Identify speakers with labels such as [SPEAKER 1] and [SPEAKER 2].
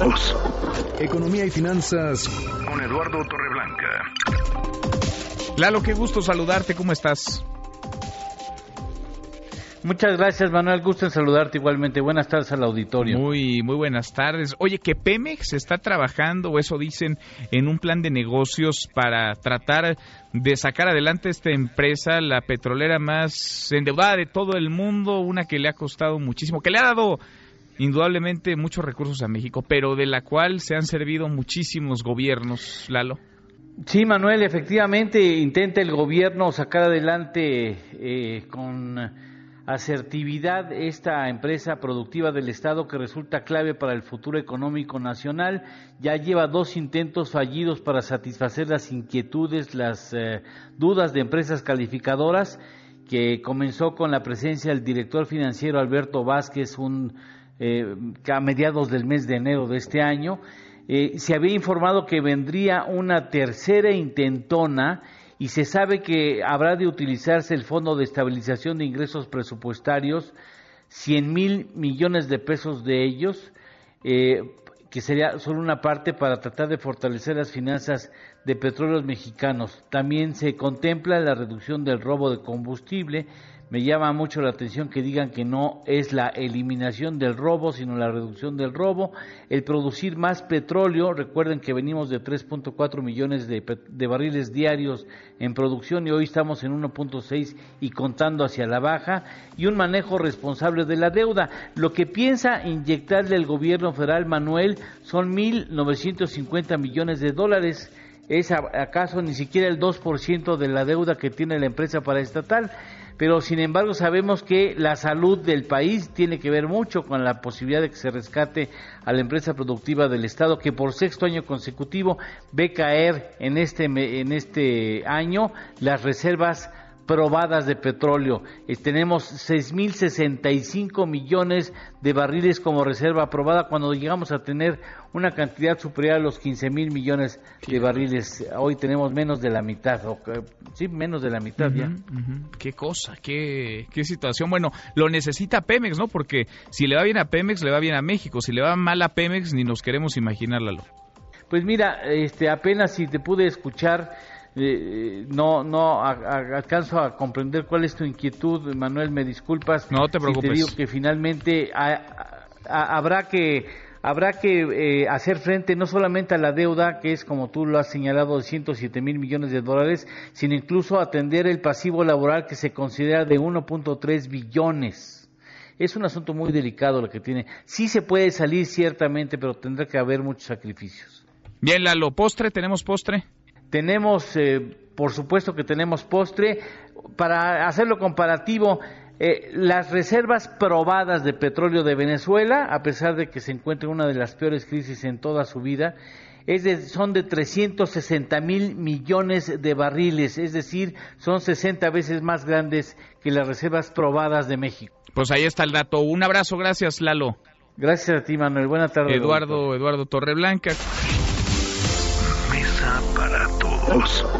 [SPEAKER 1] todos.
[SPEAKER 2] Economía y finanzas
[SPEAKER 1] con Eduardo Torreblanca.
[SPEAKER 3] Lalo, qué gusto saludarte, ¿cómo estás?
[SPEAKER 4] Muchas gracias, Manuel. Gusto en saludarte igualmente. Buenas tardes al auditorio.
[SPEAKER 3] Muy, muy buenas tardes. Oye, que Pemex está trabajando, o eso dicen, en un plan de negocios para tratar de sacar adelante esta empresa, la petrolera más endeudada de todo el mundo, una que le ha costado muchísimo, que le ha dado indudablemente muchos recursos a México, pero de la cual se han servido muchísimos gobiernos, Lalo.
[SPEAKER 4] Sí, Manuel, efectivamente intenta el gobierno sacar adelante eh, con asertividad esta empresa productiva del Estado que resulta clave para el futuro económico nacional. Ya lleva dos intentos fallidos para satisfacer las inquietudes, las eh, dudas de empresas calificadoras, que comenzó con la presencia del director financiero Alberto Vázquez un, eh, a mediados del mes de enero de este año. Eh, se había informado que vendría una tercera intentona y se sabe que habrá de utilizarse el Fondo de Estabilización de Ingresos Presupuestarios, 100 mil millones de pesos de ellos, eh, que sería solo una parte para tratar de fortalecer las finanzas de petróleos mexicanos. También se contempla la reducción del robo de combustible me llama mucho la atención que digan que no es la eliminación del robo, sino la reducción del robo. El producir más petróleo, recuerden que venimos de 3.4 millones de, de, barriles diarios en producción y hoy estamos en 1.6 y contando hacia la baja. Y un manejo responsable de la deuda. Lo que piensa inyectarle el gobierno federal, Manuel, son 1.950 millones de dólares es acaso ni siquiera el 2% de la deuda que tiene la empresa paraestatal pero sin embargo sabemos que la salud del país tiene que ver mucho con la posibilidad de que se rescate a la empresa productiva del Estado, que por sexto año consecutivo ve caer en este, en este año las reservas probadas de petróleo. Eh, tenemos 6.065 millones de barriles como reserva aprobada cuando llegamos a tener una cantidad superior a los 15.000 millones de barriles. Hoy tenemos menos de la mitad, o, sí, menos de la mitad ya.
[SPEAKER 3] Qué cosa, qué, qué situación. Bueno, lo necesita Pemex, ¿no? Porque si le va bien a Pemex, le va bien a México. Si le va mal a Pemex, ni nos queremos imaginarlo.
[SPEAKER 4] Pues mira, este, apenas si te pude escuchar eh, no no alcanzo a comprender cuál es tu inquietud, Manuel, me disculpas.
[SPEAKER 3] No te preocupes.
[SPEAKER 4] te digo que finalmente habrá que habrá que eh, hacer frente no solamente a la deuda, que es como tú lo has señalado, de 107 mil millones de dólares, sino incluso atender el pasivo laboral que se considera de 1.3 billones. Es un asunto muy delicado lo que tiene. Sí se puede salir ciertamente, pero tendrá que haber muchos sacrificios.
[SPEAKER 3] Bien, Lalo, postre, ¿tenemos postre?
[SPEAKER 4] Tenemos, eh, por supuesto que tenemos postre. Para hacerlo comparativo, eh, las reservas probadas de petróleo de Venezuela, a pesar de que se encuentra en una de las peores crisis en toda su vida, es de, son de 360 mil millones de barriles, es decir, son 60 veces más grandes que las reservas probadas de México.
[SPEAKER 3] Pues ahí está el dato. Un abrazo, gracias Lalo.
[SPEAKER 4] Gracias a ti, Manuel. Buenas tardes.
[SPEAKER 3] Eduardo, Eduardo Torreblanca
[SPEAKER 1] para todos.